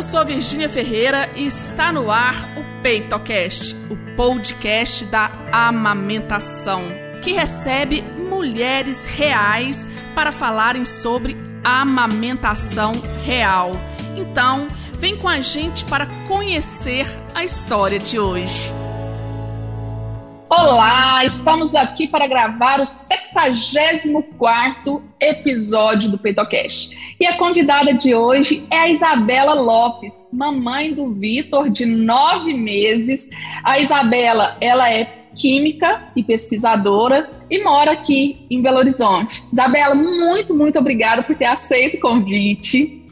Eu sou a Virgínia Ferreira e está no ar o PeitoCast, o podcast da amamentação, que recebe mulheres reais para falarem sobre amamentação real. Então, vem com a gente para conhecer a história de hoje. Olá, estamos aqui para gravar o 64º episódio do PeitoCast. E a convidada de hoje é a Isabela Lopes, mamãe do Vitor, de nove meses. A Isabela, ela é química e pesquisadora e mora aqui em Belo Horizonte. Isabela, muito, muito obrigada por ter aceito o convite.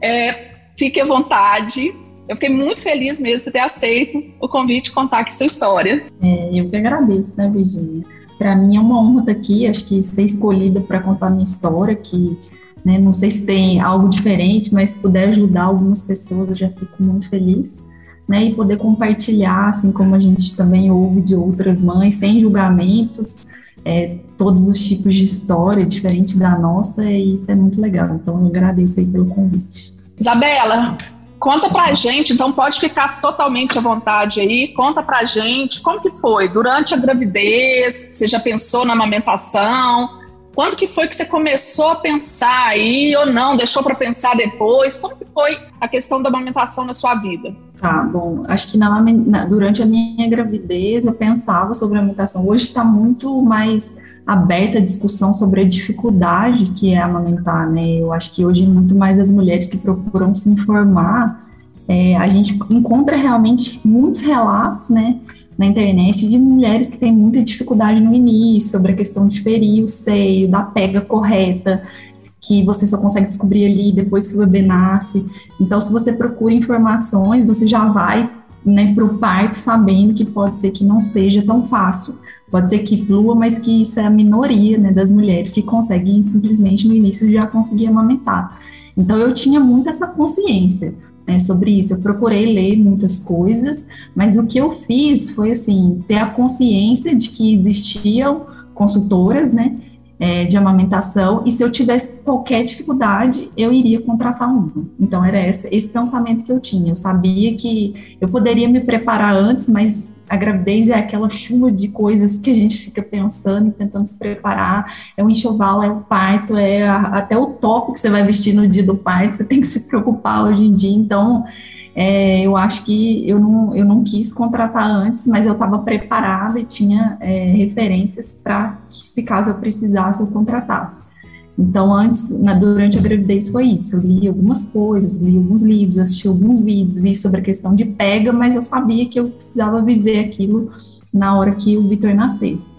É, fique à vontade eu fiquei muito feliz mesmo de ter aceito o convite de contar aqui sua história. É, eu que agradeço, né, Virginia? Para mim é uma honra estar aqui, acho que ser escolhida para contar minha história, que né, não sei se tem algo diferente, mas se puder ajudar algumas pessoas, eu já fico muito feliz. Né, e poder compartilhar, assim como a gente também ouve de outras mães, sem julgamentos, é, todos os tipos de história, diferente da nossa, e isso é muito legal. Então, eu agradeço aí pelo convite. Isabela, Conta pra gente, então pode ficar totalmente à vontade aí. Conta pra gente como que foi durante a gravidez, você já pensou na amamentação? Quando que foi que você começou a pensar aí ou não? Deixou para pensar depois? Como que foi a questão da amamentação na sua vida? Tá, bom, acho que na, na, durante a minha gravidez eu pensava sobre a amamentação. Hoje está muito mais aberta a discussão sobre a dificuldade que é amamentar, né? Eu acho que hoje muito mais as mulheres que procuram se informar, é, a gente encontra realmente muitos relatos, né, na internet de mulheres que têm muita dificuldade no início, sobre a questão de ferir o seio, da pega correta, que você só consegue descobrir ali depois que o bebê nasce. Então, se você procura informações, você já vai né, para o parto sabendo que pode ser que não seja tão fácil Pode ser que flua, mas que isso é a minoria né, das mulheres que conseguem simplesmente no início já conseguir amamentar. Então eu tinha muito essa consciência né, sobre isso. Eu procurei ler muitas coisas, mas o que eu fiz foi assim ter a consciência de que existiam consultoras, né, é, de amamentação, e se eu tivesse qualquer dificuldade, eu iria contratar uma. Então, era esse, esse pensamento que eu tinha. Eu sabia que eu poderia me preparar antes, mas a gravidez é aquela chuva de coisas que a gente fica pensando e tentando se preparar. É o enxoval, é o parto, é a, até o top que você vai vestir no dia do parto, você tem que se preocupar hoje em dia. Então, é, eu acho que eu não, eu não quis contratar antes, mas eu estava preparada e tinha é, referências para se caso eu precisasse, eu contratasse. Então, antes, na, durante a gravidez foi isso. Eu li algumas coisas, li alguns livros, assisti alguns vídeos, vi sobre a questão de pega, mas eu sabia que eu precisava viver aquilo na hora que o Vitor nascesse.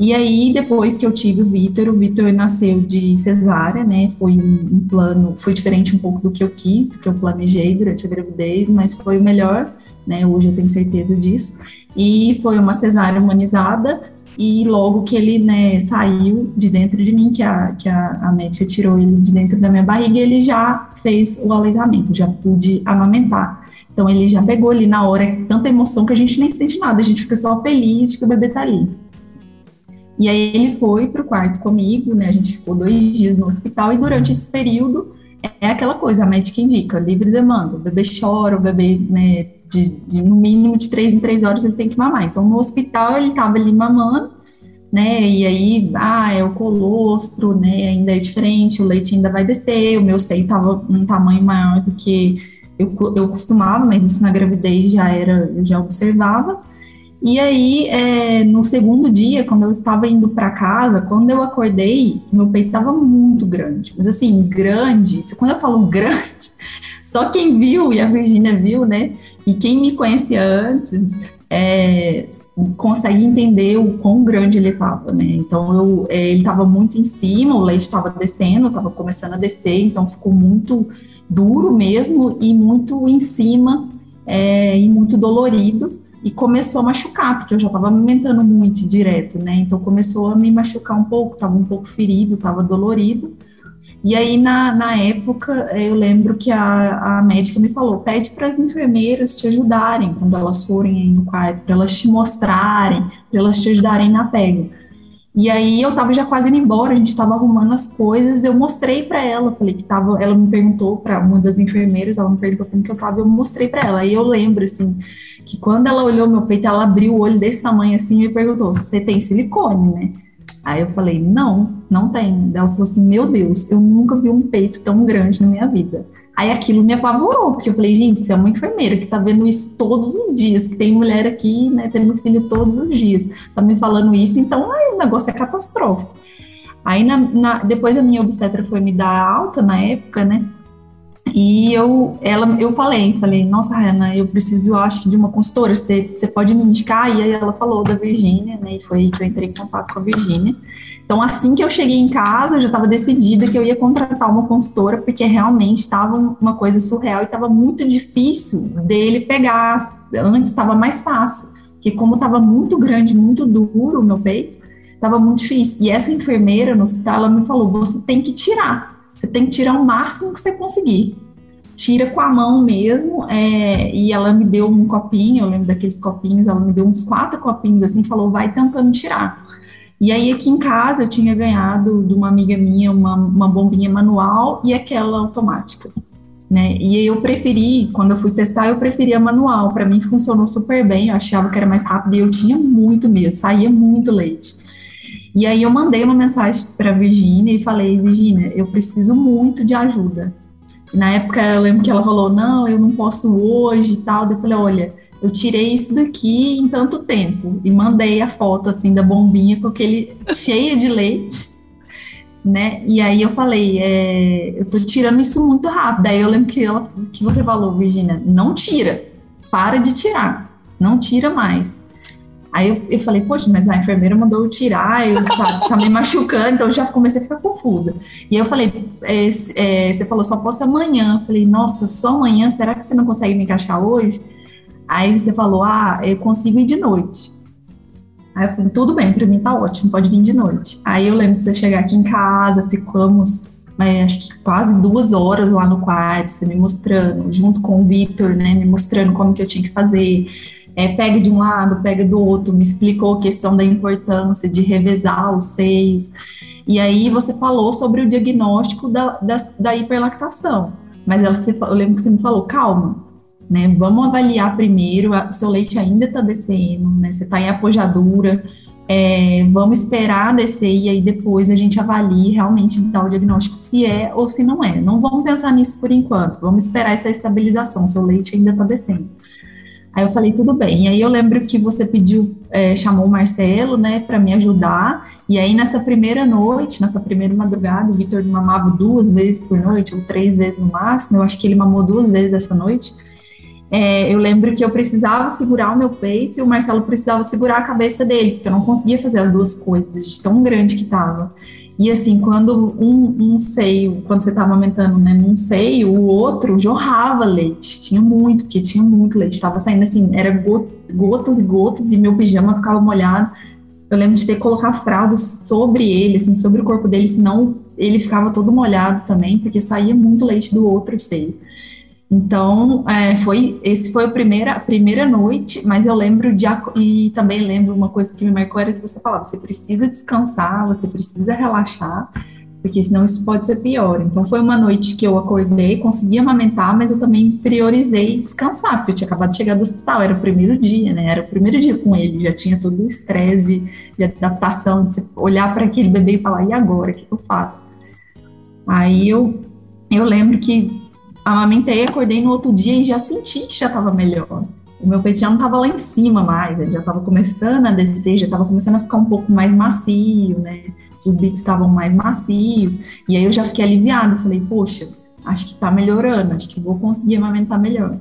E aí, depois que eu tive o Vitor, o Vitor nasceu de cesárea, né? Foi um, um, plano, foi diferente um pouco do que eu quis, do que eu planejei durante a gravidez, mas foi o melhor, né? Hoje eu tenho certeza disso. E foi uma cesárea humanizada, e logo que ele né, saiu de dentro de mim, que, a, que a, a médica tirou ele de dentro da minha barriga, ele já fez o aleitamento, já pude amamentar. Então ele já pegou ali na hora, tanta emoção que a gente nem sente nada, a gente fica só feliz de que o bebê tá ali. E aí ele foi para o quarto comigo, né? A gente ficou dois dias no hospital e durante esse período é aquela coisa, a médica indica, livre demanda, o bebê chora, o bebê, né, de, de, no mínimo de três em três horas ele tem que mamar. Então no hospital ele estava ali mamando, né? E aí, ah, é o colostro, né? Ainda é diferente, o leite ainda vai descer, o meu seio estava um tamanho maior do que eu, eu costumava, mas isso na gravidez já era, eu já observava. E aí, é, no segundo dia, quando eu estava indo para casa, quando eu acordei, meu peito estava muito grande. Mas assim, grande, quando eu falo grande, só quem viu, e a Virgínia viu, né? E quem me conhecia antes, é, consegue entender o quão grande ele estava, né? Então, eu, é, ele estava muito em cima, o leite estava descendo, estava começando a descer, então ficou muito duro mesmo e muito em cima é, e muito dolorido e começou a machucar, porque eu já estava alimentando muito direto, né? Então começou a me machucar um pouco, estava um pouco ferido, estava dolorido. E aí, na, na época, eu lembro que a, a médica me falou: pede para as enfermeiras te ajudarem quando elas forem no quarto, para elas te mostrarem, para elas te ajudarem na pega. E aí eu tava já quase indo embora, a gente tava arrumando as coisas, eu mostrei para ela, falei que tava, ela me perguntou para uma das enfermeiras, ela me perguntou como que eu tava, eu mostrei para ela. Aí eu lembro assim, que quando ela olhou meu peito, ela abriu o olho desse tamanho assim e me perguntou: "Você tem silicone, né?" Aí eu falei: "Não, não tem". Ela falou assim: "Meu Deus, eu nunca vi um peito tão grande na minha vida". Aí aquilo me apavorou, porque eu falei, gente, você é uma enfermeira que tá vendo isso todos os dias, que tem mulher aqui, né, tendo filho todos os dias, tá me falando isso, então aí, o negócio é catastrófico. Aí na, na, depois a minha obstetra foi me dar alta na época, né? E eu, ela, eu falei, falei, nossa, Rana, eu preciso, eu acho, de uma consultora, você, você pode me indicar? E aí ela falou da Virgínia, né? E foi aí que eu entrei em contato com a Virgínia. Então, assim que eu cheguei em casa, eu já estava decidida que eu ia contratar uma consultora, porque realmente estava uma coisa surreal e estava muito difícil dele pegar. Antes estava mais fácil, porque como estava muito grande, muito duro o meu peito, estava muito difícil. E essa enfermeira no hospital, ela me falou: você tem que tirar você tem que tirar o máximo que você conseguir. Tira com a mão mesmo. É, e ela me deu um copinho, eu lembro daqueles copinhos, ela me deu uns quatro copinhos assim, falou, vai tentando tirar. E aí aqui em casa eu tinha ganhado de uma amiga minha uma, uma bombinha manual e aquela automática. Né? E eu preferi, quando eu fui testar, eu preferi a manual. Para mim funcionou super bem, eu achava que era mais rápido e eu tinha muito mesmo, saía muito leite. E aí eu mandei uma mensagem para Virginia e falei, Virginia, eu preciso muito de ajuda. E na época eu lembro que ela falou, não, eu não posso hoje e tal. Eu falei, olha, eu tirei isso daqui em tanto tempo e mandei a foto assim da bombinha com aquele cheia de leite, né? E aí eu falei, é, eu tô tirando isso muito rápido. Aí eu lembro que, ela, que você falou, Virginia, não tira, para de tirar, não tira mais. Aí eu, eu falei, poxa, mas a enfermeira mandou eu tirar, eu tá, tá me machucando, então eu já comecei a ficar confusa. E eu falei, é, é, você falou, só posso amanhã. Eu falei, nossa, só amanhã, será que você não consegue me encaixar hoje? Aí você falou, ah, eu consigo ir de noite. Aí eu falei, tudo bem, para mim tá ótimo, pode vir de noite. Aí eu lembro de você chegar aqui em casa, ficamos é, acho que quase duas horas lá no quarto, você me mostrando, junto com o Vitor, né, me mostrando como que eu tinha que fazer é, pega de um lado, pega do outro, me explicou a questão da importância de revezar os seios. E aí você falou sobre o diagnóstico da, da, da hiperlactação. Mas eu lembro que você me falou, calma, né? Vamos avaliar primeiro, o seu leite ainda está descendo, né? Você está em apojadura, é, vamos esperar descer e aí depois a gente avalie realmente dar o diagnóstico se é ou se não é. Não vamos pensar nisso por enquanto, vamos esperar essa estabilização, seu leite ainda está descendo. Aí eu falei, tudo bem. E aí eu lembro que você pediu, é, chamou o Marcelo, né, para me ajudar. E aí nessa primeira noite, nessa primeira madrugada, o Vitor mamava duas vezes por noite, ou três vezes no máximo. Eu acho que ele mamou duas vezes essa noite. É, eu lembro que eu precisava segurar o meu peito e o Marcelo precisava segurar a cabeça dele, porque eu não conseguia fazer as duas coisas, de tão grande que estava. E assim, quando um, um seio, quando você tá amamentando né, num seio, o outro jorrava leite. Tinha muito, porque tinha muito leite. Estava saindo assim, era gotas e gotas, e meu pijama ficava molhado. Eu lembro de ter que colocar fralda sobre ele, assim, sobre o corpo dele, senão ele ficava todo molhado também, porque saía muito leite do outro seio. Então, é, foi, esse foi a primeira, a primeira noite, mas eu lembro de, e também lembro uma coisa que me marcou era que você falava, você precisa descansar, você precisa relaxar, porque senão isso pode ser pior. Então, foi uma noite que eu acordei, consegui amamentar, mas eu também priorizei descansar, porque eu tinha acabado de chegar do hospital, era o primeiro dia, né, era o primeiro dia com ele, já tinha todo o estresse de, de adaptação, de olhar para aquele bebê e falar, e agora, o que eu faço? Aí eu, eu lembro que amamentei, acordei no outro dia e já senti que já estava melhor. O meu peito já não estava lá em cima mais, ele já estava começando a descer, já estava começando a ficar um pouco mais macio, né? Os bicos estavam mais macios, e aí eu já fiquei aliviada, falei, poxa, acho que está melhorando, acho que vou conseguir amamentar melhor.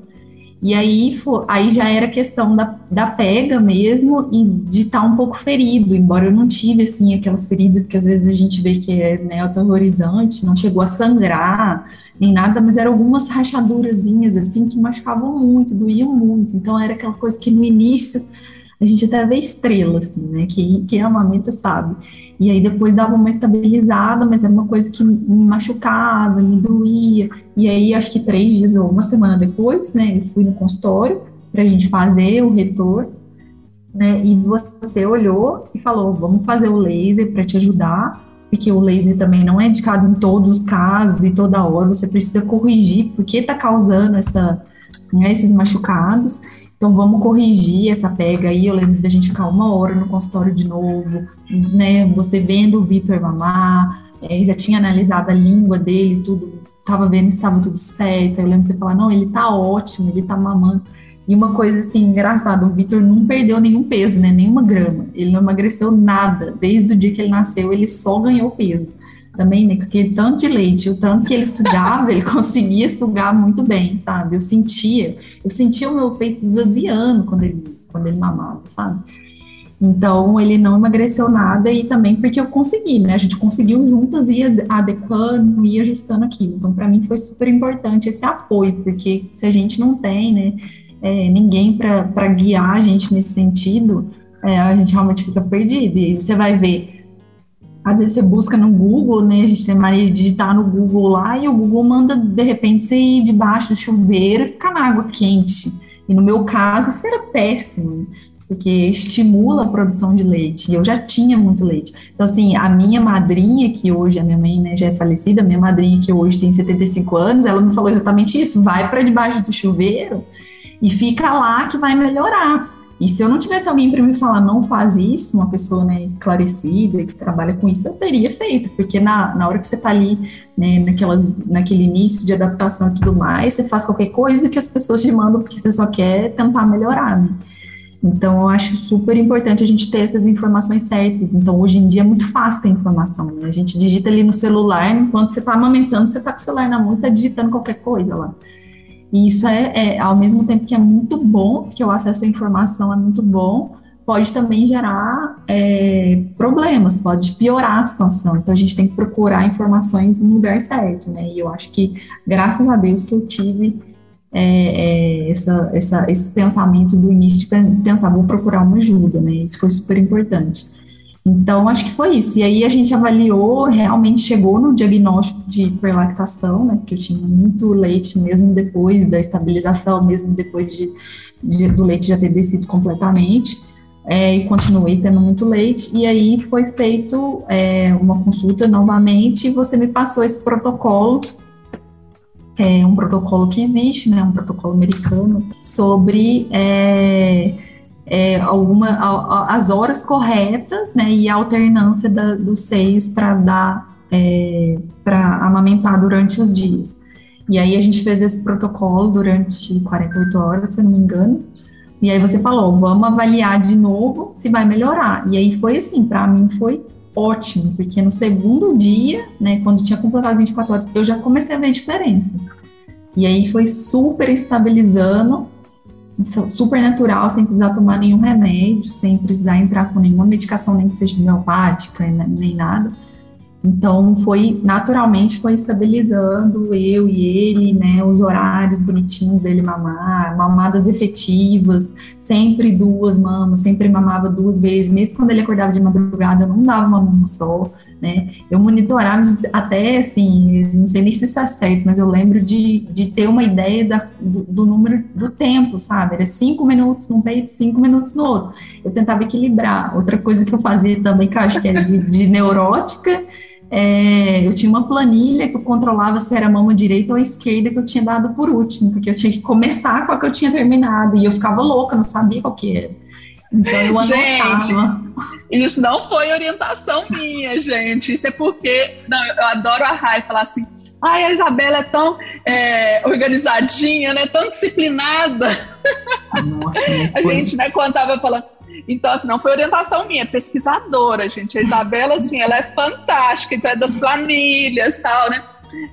E aí, aí já era questão da, da pega mesmo e de estar tá um pouco ferido, embora eu não tive, assim, aquelas feridas que às vezes a gente vê que é né, aterrorizante, não chegou a sangrar, nem nada, mas eram algumas rachadurazinhas, assim, que machucavam muito, doíam muito. Então, era aquela coisa que no início a gente até vê estrela, assim, né? Quem, quem amamenta sabe. E aí depois dava uma estabilizada, mas era uma coisa que me machucava, me doía. E aí, acho que três dias ou uma semana depois, né, eu fui no consultório para a gente fazer o retorno. né? E você olhou e falou: vamos fazer o laser para te ajudar, porque o laser também não é indicado em todos os casos e toda hora. Você precisa corrigir porque está causando essa, né, esses machucados. Então vamos corrigir essa pega aí. Eu lembro da gente ficar uma hora no consultório de novo, né? Você vendo o Vitor mamar, é, já tinha analisado a língua dele, tudo, tava vendo se estava tudo certo. Eu lembro de você falar, não, ele tá ótimo, ele tá mamando. E uma coisa assim engraçada, o Vitor não perdeu nenhum peso, né? Nenhuma grama. Ele não emagreceu nada. Desde o dia que ele nasceu, ele só ganhou peso. Também, né? Com aquele tanto de leite, o tanto que ele sugava, ele conseguia sugar muito bem, sabe? Eu sentia, eu sentia o meu peito esvaziando quando ele, quando ele mamava, sabe? Então, ele não emagreceu nada e também porque eu consegui, né? A gente conseguiu juntas ir adequando, ir ajustando aquilo. Então, para mim foi super importante esse apoio, porque se a gente não tem, né? é, ninguém para guiar a gente nesse sentido, é, a gente realmente fica perdido. E você vai ver, às vezes você busca no Google, né? A gente tem mania de digitar no Google lá e o Google manda, de repente, você ir debaixo do chuveiro e ficar na água quente. E no meu caso, isso era péssimo, porque estimula a produção de leite. E eu já tinha muito leite. Então, assim, a minha madrinha, que hoje, a minha mãe né, já é falecida, a minha madrinha, que hoje tem 75 anos, ela me falou exatamente isso: vai para debaixo do chuveiro e fica lá que vai melhorar. E se eu não tivesse alguém para me falar, não faz isso, uma pessoa né, esclarecida, que trabalha com isso, eu teria feito, porque na, na hora que você está ali, né, naquelas, naquele início de adaptação e tudo mais, você faz qualquer coisa que as pessoas te mandam porque você só quer tentar melhorar, né? Então, eu acho super importante a gente ter essas informações certas. Então, hoje em dia é muito fácil ter informação. Né? A gente digita ali no celular, enquanto você está amamentando, você está com o celular na mão e está digitando qualquer coisa lá. E isso é, é, ao mesmo tempo que é muito bom, porque o acesso à informação é muito bom, pode também gerar é, problemas, pode piorar a situação. Então a gente tem que procurar informações no lugar certo, né? E eu acho que, graças a Deus, que eu tive é, é, essa, essa, esse pensamento do início de pensar, vou procurar uma ajuda, né? Isso foi super importante. Então, acho que foi isso. E aí a gente avaliou, realmente chegou no diagnóstico de hiperlactação, né? Porque eu tinha muito leite mesmo depois da estabilização, mesmo depois de, de do leite já ter descido completamente. É, e continuei tendo muito leite. E aí foi feito é, uma consulta novamente e você me passou esse protocolo é um protocolo que existe, né, um protocolo americano, sobre é, é, alguma, a, as horas corretas, né, e a alternância da, dos seios para dar, é, para amamentar durante os dias. E aí a gente fez esse protocolo durante 48 horas, se não me engano. E aí você falou, vamos avaliar de novo se vai melhorar. E aí foi assim, para mim foi ótimo, porque no segundo dia, né, quando tinha completado 24 horas, eu já comecei a ver diferença. E aí foi super estabilizando super natural, sem precisar tomar nenhum remédio, sem precisar entrar com nenhuma medicação, nem que seja homeopática, nem nada. Então foi naturalmente foi estabilizando eu e ele, né, os horários bonitinhos dele mamar, mamadas efetivas, sempre duas mamas, sempre mamava duas vezes, mesmo quando ele acordava de madrugada, não dava uma mama só, né? Eu monitorava até assim, não sei nem se isso é certo, mas eu lembro de, de ter uma ideia da, do, do, número do tempo, sabe? Era cinco minutos num peito, cinco minutos no outro. Eu tentava equilibrar. Outra coisa que eu fazia também, que eu acho que era de, de neurótica, é, eu tinha uma planilha que eu controlava se era a mão direita ou a esquerda que eu tinha dado por último, porque eu tinha que começar com a que eu tinha terminado, e eu ficava louca, não sabia qual que era. Então eu anotava. Gente, isso não foi orientação minha, gente. Isso é porque. Não, eu adoro a Rai falar assim. Ai, a Isabela é tão é, organizadinha, né? Tão disciplinada. Nossa, a gente, né, quando tava falando. Então, assim, não foi orientação minha, é pesquisadora, gente. A Isabela, assim, ela é fantástica, então é das planilhas e tal, né?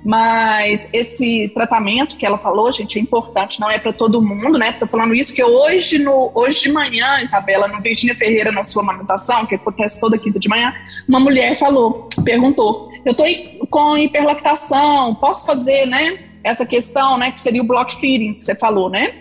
Mas esse tratamento que ela falou, gente, é importante, não é para todo mundo, né? Estou falando isso que hoje, no, hoje de manhã, Isabela, no Virginia Ferreira, na sua amamentação, que acontece toda quinta de manhã, uma mulher falou, perguntou: eu estou com hiperlactação, posso fazer, né? Essa questão, né? Que seria o block feeding, que você falou, né?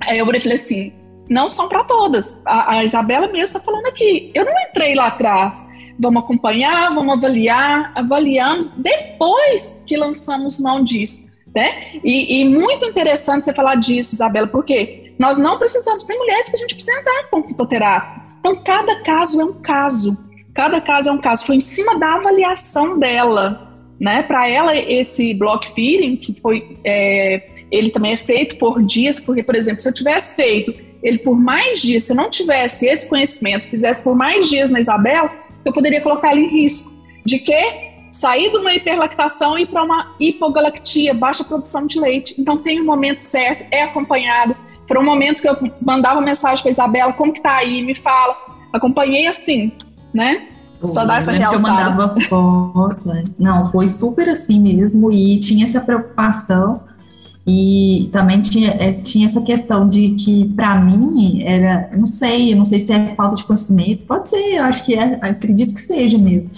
Aí eu falei assim: não são para todas. A, a Isabela mesmo está falando aqui. Eu não entrei lá atrás vamos acompanhar, vamos avaliar, avaliamos depois que lançamos mão disso. Né? E, e, muito interessante você falar disso, Isabela, porque nós não precisamos, tem mulheres que a gente precisa entrar com fitoterapia. Então, cada caso é um caso. Cada caso é um caso. Foi em cima da avaliação dela. Né, para ela esse block feeding que foi é, ele também é feito por dias porque por exemplo se eu tivesse feito ele por mais dias se eu não tivesse esse conhecimento fizesse por mais dias na Isabela eu poderia colocar ele em risco de que sair de uma hiperlactação e ir para uma hipogalactia baixa produção de leite então tem o um momento certo é acompanhado foram momentos que eu mandava mensagem para Isabela como que tá aí me fala acompanhei assim né só dar essa realçada. eu mandava foto. É. Não, foi super assim mesmo. E tinha essa preocupação. E também tinha, é, tinha essa questão de que, para mim, era. Não sei, não sei se é falta de conhecimento. Pode ser, eu acho que é, acredito que seja mesmo.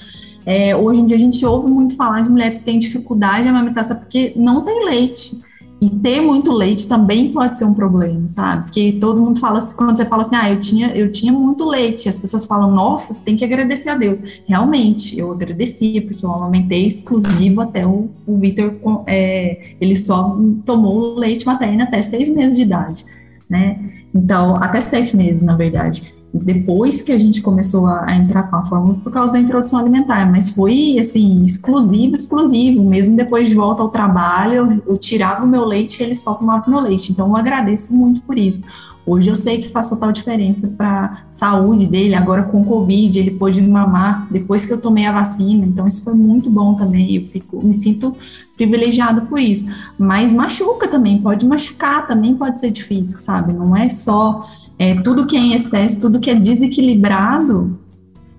É, hoje em dia a gente ouve muito falar de mulheres que têm dificuldade de amamentar porque não tem leite. E ter muito leite também pode ser um problema, sabe? Porque todo mundo fala assim, quando você fala assim, ah, eu tinha, eu tinha muito leite, as pessoas falam, nossa, você tem que agradecer a Deus. Realmente, eu agradeci, porque eu amamentei exclusivo até o, o Vitor, é, ele só tomou leite materno até seis meses de idade, né? Então, até sete meses, na verdade depois que a gente começou a, a, entrar com a fórmula por causa da introdução alimentar, mas foi assim, exclusivo, exclusivo, mesmo depois de volta ao trabalho, eu, eu tirava o meu leite e ele só tomava o meu leite, então eu agradeço muito por isso. Hoje eu sei que faz total diferença para a saúde dele, agora com Covid, ele pôde mamar depois que eu tomei a vacina, então isso foi muito bom também, eu fico, me sinto privilegiado por isso, mas machuca também, pode machucar, também pode ser difícil, sabe, não é só é, tudo que é em excesso, tudo que é desequilibrado,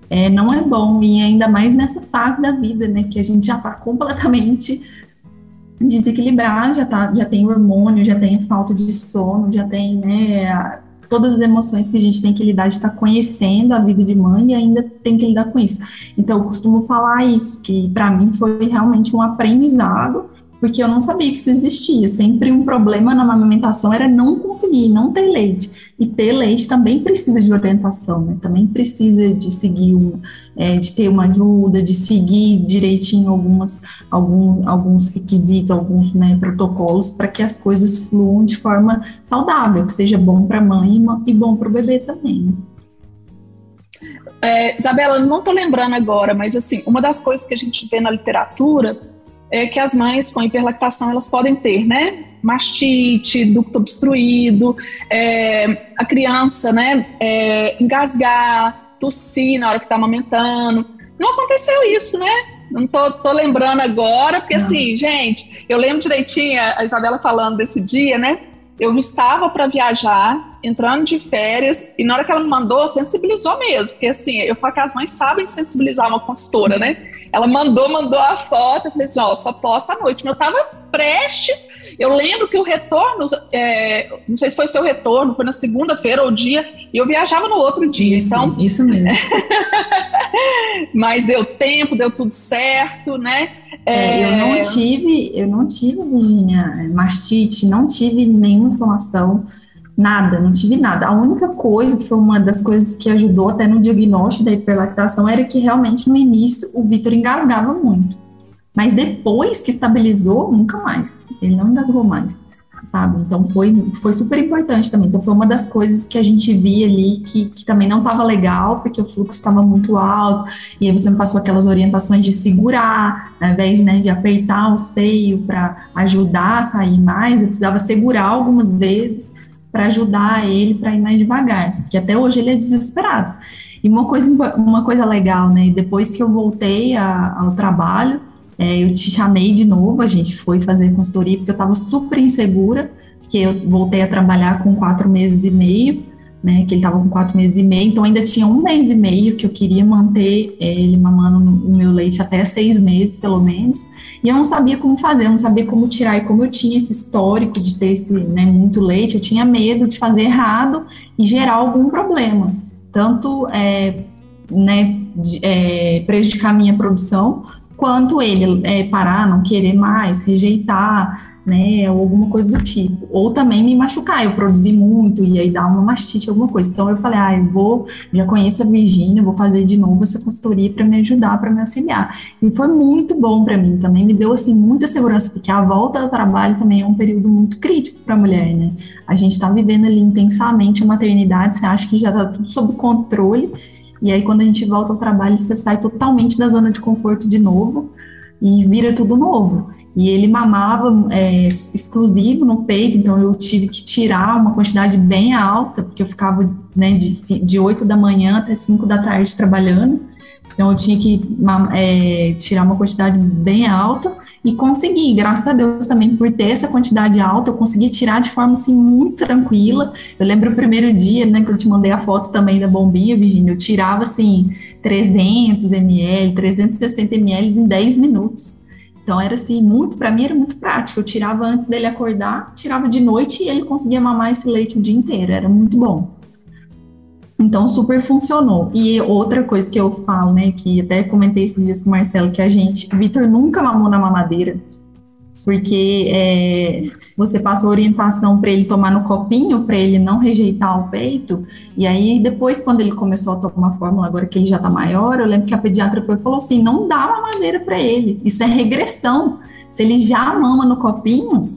é, não é bom, e ainda mais nessa fase da vida, né, que a gente já está completamente desequilibrado, já, tá, já tem hormônio, já tem falta de sono, já tem, né, todas as emoções que a gente tem que lidar, de estar tá conhecendo a vida de mãe e ainda tem que lidar com isso. Então, eu costumo falar isso, que para mim foi realmente um aprendizado, porque eu não sabia que isso existia. Sempre um problema na amamentação era não conseguir, não ter leite. E ter leite também precisa de orientação, né? Também precisa de seguir, um, é, de ter uma ajuda, de seguir direitinho algumas, algum, alguns requisitos, alguns né, protocolos para que as coisas fluam de forma saudável, que seja bom para a mãe e bom para o bebê também. Né? É, Isabela, não estou lembrando agora, mas assim, uma das coisas que a gente vê na literatura é que as mães com hiperlactação elas podem ter, né? Mastite, ducto obstruído, é, a criança, né? É, engasgar, tossir na hora que está amamentando. Não aconteceu isso, né? Não tô, tô lembrando agora, porque Não. assim, gente, eu lembro direitinho a Isabela falando desse dia, né? Eu estava para viajar, entrando de férias, e na hora que ela me mandou, sensibilizou mesmo, porque assim, eu falo que as mães sabem sensibilizar uma consultora, né? Ela mandou, mandou a foto. Eu falei assim: ó, só posso à noite. Mas eu tava prestes. Eu lembro que o retorno, é, não sei se foi seu retorno, foi na segunda-feira ou dia, e eu viajava no outro dia. Isso, então, isso mesmo. mas deu tempo, deu tudo certo, né? É, eu não é. tive, eu não tive, Virginia, mastite, não tive nenhuma informação Nada, não tive nada. A única coisa que foi uma das coisas que ajudou até no diagnóstico da hiperlactação era que realmente no início o Vitor engasgava muito. Mas depois que estabilizou, nunca mais. Ele não engasgou mais, sabe? Então foi, foi super importante também. Então foi uma das coisas que a gente via ali que, que também não estava legal, porque o fluxo estava muito alto. E aí você me passou aquelas orientações de segurar, ao invés né, de apertar o seio para ajudar a sair mais, eu precisava segurar algumas vezes para ajudar ele para ir mais devagar, porque até hoje ele é desesperado. E uma coisa, uma coisa legal, né? Depois que eu voltei a, ao trabalho, é, eu te chamei de novo, a gente foi fazer consultoria, porque eu estava super insegura, porque eu voltei a trabalhar com quatro meses e meio, né, que ele estava com quatro meses e meio, então ainda tinha um mês e meio que eu queria manter é, ele mamando o meu leite até seis meses, pelo menos, e eu não sabia como fazer, eu não sabia como tirar, e como eu tinha esse histórico de ter esse, né, muito leite, eu tinha medo de fazer errado e gerar algum problema, tanto, é, né, de, é, prejudicar a minha produção, quanto ele é, parar, não querer mais, rejeitar, né, ou alguma coisa do tipo. Ou também me machucar, eu produzi muito e aí dar uma mastite, alguma coisa. Então eu falei, ah, eu vou, já conheço a Virgínia, vou fazer de novo essa consultoria para me ajudar, para me auxiliar. E foi muito bom para mim, também me deu assim muita segurança, porque a volta ao trabalho também é um período muito crítico para a mulher, né? A gente está vivendo ali intensamente a maternidade, você acha que já está tudo sob controle, e aí quando a gente volta ao trabalho, você sai totalmente da zona de conforto de novo e vira tudo novo e ele mamava é, exclusivo no peito, então eu tive que tirar uma quantidade bem alta, porque eu ficava né, de, de 8 da manhã até 5 da tarde trabalhando, então eu tinha que é, tirar uma quantidade bem alta e consegui, graças a Deus também por ter essa quantidade alta, eu consegui tirar de forma assim muito tranquila. Eu lembro o primeiro dia, né, que eu te mandei a foto também da bombinha, Virginia, eu tirava assim 300 ml, 360 ml em 10 minutos. Então era assim, muito, para mim era muito prático. Eu tirava antes dele acordar, tirava de noite e ele conseguia mamar esse leite o dia inteiro, era muito bom. Então super funcionou. E outra coisa que eu falo, né, que até comentei esses dias com o Marcelo, que a gente, Vitor nunca mamou na mamadeira porque é, você passa orientação para ele tomar no copinho, para ele não rejeitar o peito, e aí depois, quando ele começou a tomar fórmula, agora que ele já está maior, eu lembro que a pediatra foi falou assim, não dá mamadeira para ele, isso é regressão, se ele já mama no copinho,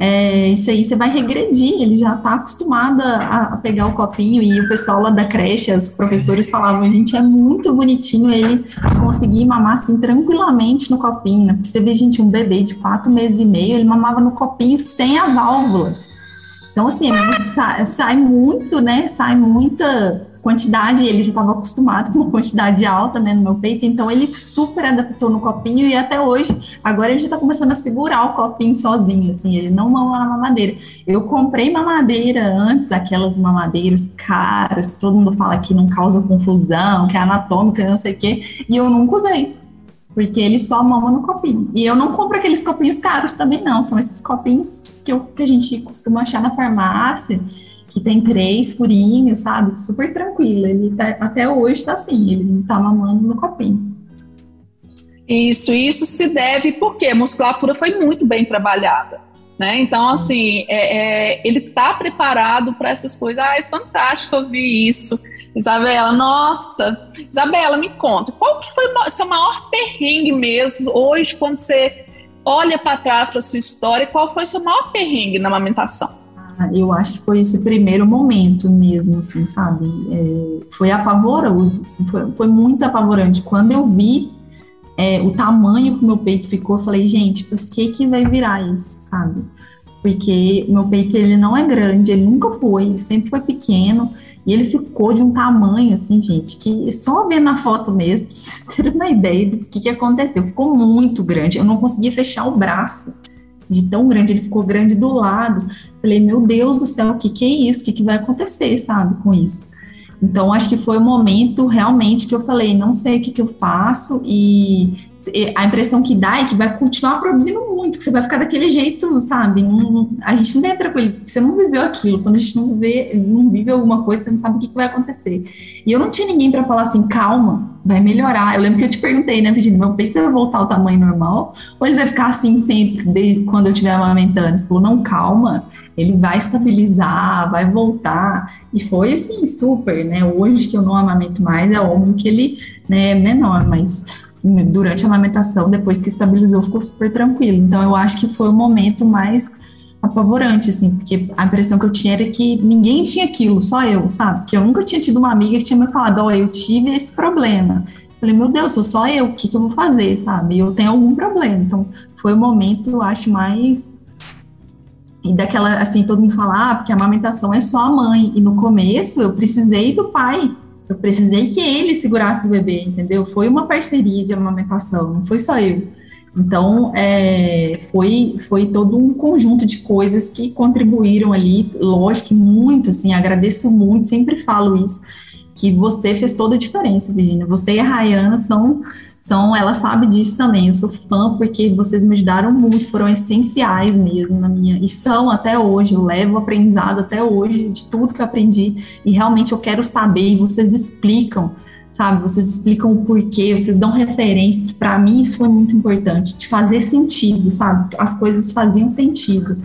é, isso aí você vai regredir, ele já está acostumado a, a, pegar o copinho, e o pessoal lá da creche, os professores falavam, gente, é muito bonitinho ele conseguir mamar assim tranquilamente no copinho, né? Você vê, gente, um bebê de quatro meses e meio, ele mamava no copinho sem a válvula. Então, assim, é sai, sai muito, né? Sai muita quantidade, ele já estava acostumado com uma quantidade alta, né, no meu peito, então ele super adaptou no copinho e até hoje, agora ele já está começando a segurar o copinho sozinho, assim, ele não mama na mamadeira. Eu comprei mamadeira antes, aquelas mamadeiras caras, todo mundo fala que não causa confusão, que é anatômica, não sei o quê, e eu nunca usei. Porque ele só mama no copinho. E eu não compro aqueles copinhos caros também, não. São esses copinhos que, eu, que a gente costuma achar na farmácia, que tem três furinhos, sabe? Super tranquilo. Ele tá, até hoje tá assim, ele não tá mamando no copinho. Isso, isso se deve porque a musculatura foi muito bem trabalhada. Né? Então, assim, é, é, ele tá preparado para essas coisas. Ai, fantástico ouvir isso. Isabela, nossa. Isabela, me conta, qual que foi o seu maior perrengue mesmo hoje, quando você olha para trás para sua história, qual foi o seu maior perrengue na amamentação? Eu acho que foi esse primeiro momento mesmo, assim, sabe? É, foi apavorante, assim, foi, foi, muito apavorante. Quando eu vi é, o tamanho que meu peito ficou, eu falei, gente, por que que vai virar isso, sabe? Porque meu peito, ele não é grande, ele nunca foi, ele sempre foi pequeno, e ele ficou de um tamanho, assim, gente, que só ver na foto mesmo, vocês terem uma ideia do que que aconteceu, ficou muito grande, eu não conseguia fechar o braço, de tão grande, ele ficou grande do lado. Falei, meu Deus do céu, o que, que é isso? O que, que vai acontecer, sabe, com isso? Então, acho que foi o momento realmente que eu falei, não sei o que, que eu faço, e a impressão que dá é que vai continuar produzindo muito, que você vai ficar daquele jeito, sabe? Não, a gente não tem tranquilo, você não viveu aquilo. Quando a gente não, vê, não vive alguma coisa, você não sabe o que, que vai acontecer. E eu não tinha ninguém para falar assim, calma, vai melhorar. Eu lembro que eu te perguntei, né, Virginia, meu peito vai voltar ao tamanho normal, ou ele vai ficar assim sempre, desde quando eu estiver amamentando? Você falou, não, calma ele vai estabilizar, vai voltar. E foi assim, super, né? Hoje que eu não amamento mais, é óbvio que ele né, é menor, mas durante a amamentação, depois que estabilizou, ficou super tranquilo. Então eu acho que foi o momento mais apavorante, assim, porque a impressão que eu tinha era que ninguém tinha aquilo, só eu, sabe? Que eu nunca tinha tido uma amiga que tinha me falado, ó, oh, eu tive esse problema. Falei, meu Deus, sou só eu, o que, que eu vou fazer, sabe? Eu tenho algum problema. Então, foi o momento, eu acho, mais e daquela, assim, todo mundo fala, ah, porque a amamentação é só a mãe. E no começo eu precisei do pai. Eu precisei que ele segurasse o bebê, entendeu? Foi uma parceria de amamentação, não foi só eu. Então, é, foi, foi todo um conjunto de coisas que contribuíram ali, lógico, muito, assim, agradeço muito, sempre falo isso, que você fez toda a diferença, Virginia. Você e a Rayana são são, ela sabe disso também. Eu sou fã porque vocês me ajudaram muito, foram essenciais mesmo na minha. E são até hoje, eu levo aprendizado até hoje de tudo que eu aprendi. E realmente eu quero saber, e vocês explicam sabe? Vocês explicam o porquê, vocês dão referências. Para mim, isso foi muito importante, de fazer sentido, sabe? As coisas faziam sentido.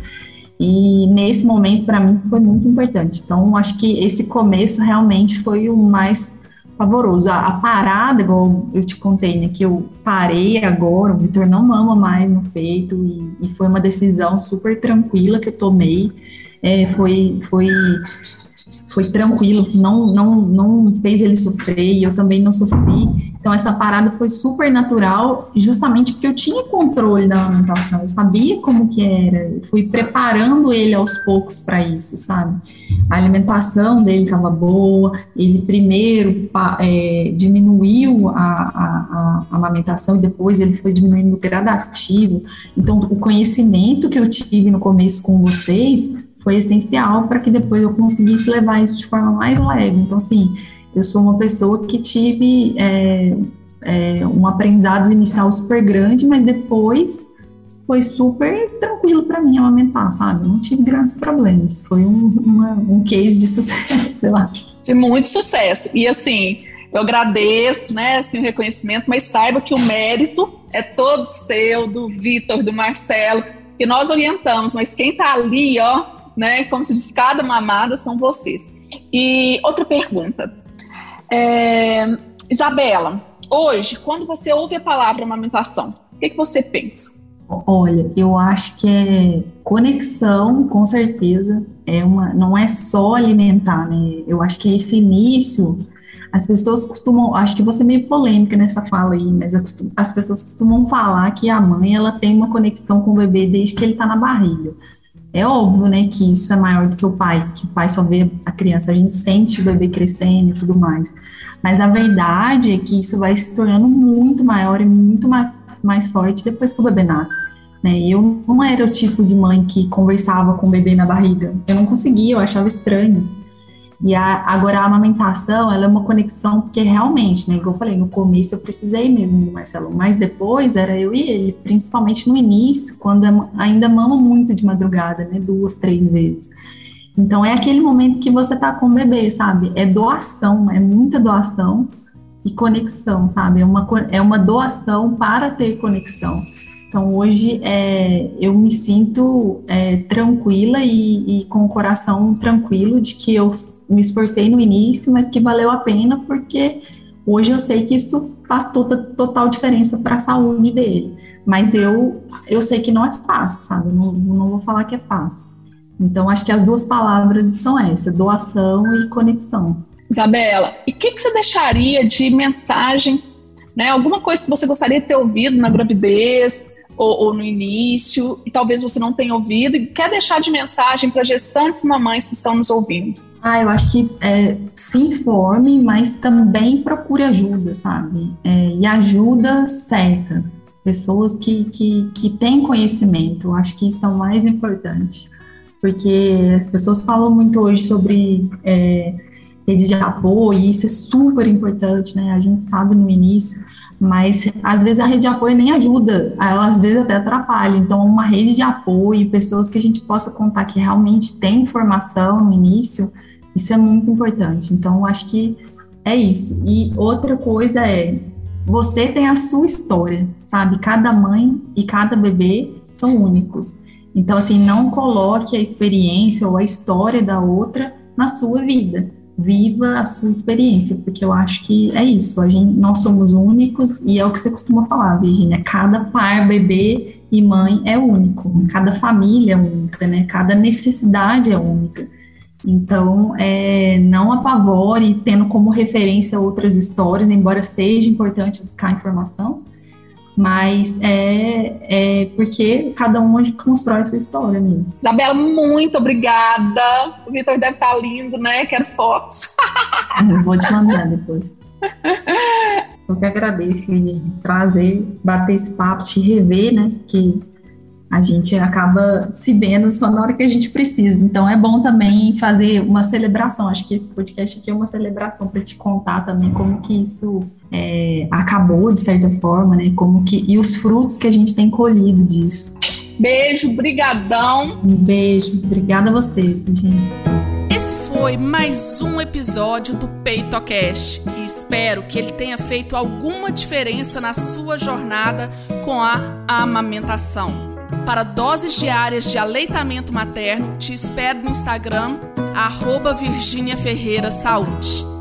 E nesse momento, para mim, foi muito importante. Então, acho que esse começo realmente foi o mais pavoroso. A, a, parada, igual eu te contei, né, que eu parei agora, o Vitor não mama mais no peito, e, e, foi uma decisão super tranquila que eu tomei. É, foi, foi foi tranquilo, não, não, não fez ele sofrer e eu também não sofri. Então, essa parada foi super natural, justamente porque eu tinha controle da alimentação, eu sabia como que era, eu fui preparando ele aos poucos para isso, sabe? A alimentação dele estava boa, ele primeiro é, diminuiu a, a, a, amamentação e depois ele foi diminuindo gradativo. Então, o conhecimento que eu tive no começo com vocês foi essencial para que depois eu conseguisse levar isso de forma mais leve. Então, assim, eu sou uma pessoa que tive é, é, um aprendizado inicial super grande, mas depois foi super tranquilo para mim amamentar, sabe? Não tive grandes problemas. Foi um, uma, um case de sucesso, eu acho. De muito sucesso. E assim, eu agradeço, né, assim, o reconhecimento, mas saiba que o mérito é todo seu, do Vitor, do Marcelo, que nós orientamos, mas quem está ali, ó, né? Como se diz, cada mamada são vocês. E outra pergunta. É, Isabela, hoje, quando você ouve a palavra amamentação, o que, que você pensa? Olha, eu acho que é conexão, com certeza, é uma, não é só alimentar, né? Eu acho que é esse início, as pessoas costumam, acho que você é meio polêmica nessa fala aí, mas as pessoas costumam falar que a mãe ela tem uma conexão com o bebê desde que ele está na barriga. É óbvio, né, que isso é maior do que o pai, que o pai só vê a criança, a gente sente o bebê crescendo e tudo mais. Mas a verdade é que isso vai se tornando muito maior e muito mais, mais forte depois que o bebê nasce. Né? Eu não era o tipo de mãe que conversava com o bebê na barriga. Eu não conseguia, eu achava estranho. E a, agora a amamentação, ela é uma conexão, porque realmente, né, igual eu falei, no começo eu precisei mesmo do Marcelo, mas depois era eu e ele, principalmente no início, quando ainda mama muito de madrugada, né, duas, três vezes. Então é aquele momento que você tá com o bebê, sabe? É doação, é muita doação e conexão, sabe? É uma, é uma doação para ter conexão. Então, hoje é, eu me sinto é, tranquila e, e, com o coração tranquilo de que eu me esforcei no início, mas que valeu a pena, porque hoje eu sei que isso faz toda, total diferença para a saúde dele. Mas eu, eu sei que não é fácil, sabe? Não, não vou falar que é fácil. Então, acho que as duas palavras são essas: doação e conexão. Isabela, e o que, que você deixaria de mensagem, né? Alguma coisa que você gostaria de ter ouvido na gravidez? Ou, ou, no início, e talvez você não tenha ouvido, e quer deixar de mensagem para gestantes mamães que estão nos ouvindo? Ah, eu acho que é, se informe, mas também procure ajuda, sabe? É, e ajuda certa. Pessoas que, que, que têm conhecimento, eu acho que isso é o mais importante. Porque as pessoas falam muito hoje sobre é, rede de apoio, e isso é super importante, né? A gente sabe no início, mas às vezes a rede de apoio nem ajuda, ela às vezes até atrapalha. Então, uma rede de apoio, pessoas que a gente possa contar que realmente tem informação no início, isso é muito importante. Então, acho que é isso. E outra coisa é, você tem a sua história, sabe? Cada mãe e cada bebê são únicos. Então, assim, não coloque a experiência ou a história da outra na sua vida viva a sua experiência, porque eu acho que é isso, a gente, nós somos únicos e é o que você costuma falar, Virginia, cada par, bebê e mãe é único, cada família é única, né, cada necessidade é única. Então, é, não apavore tendo como referência outras histórias, embora seja importante buscar informação, mas é, é porque cada um constrói a sua história mesmo. Isabela, muito obrigada. O Vitor deve estar lindo, né? Quero fotos. Eu vou te mandar depois. Eu que agradeço de trazer, bater esse papo, te rever, né? Que a gente acaba se vendo só na hora que a gente precisa. Então é bom também fazer uma celebração. Acho que esse podcast aqui é uma celebração para te contar também como que isso é, acabou de certa forma, né? Como que e os frutos que a gente tem colhido disso. Beijo, brigadão. Um beijo, obrigada a você, foi foi mais um episódio do PeitoCast e espero que ele tenha feito alguma diferença na sua jornada com a amamentação. Para doses diárias de aleitamento materno, te espero no Instagram, arroba Ferreira Saúde.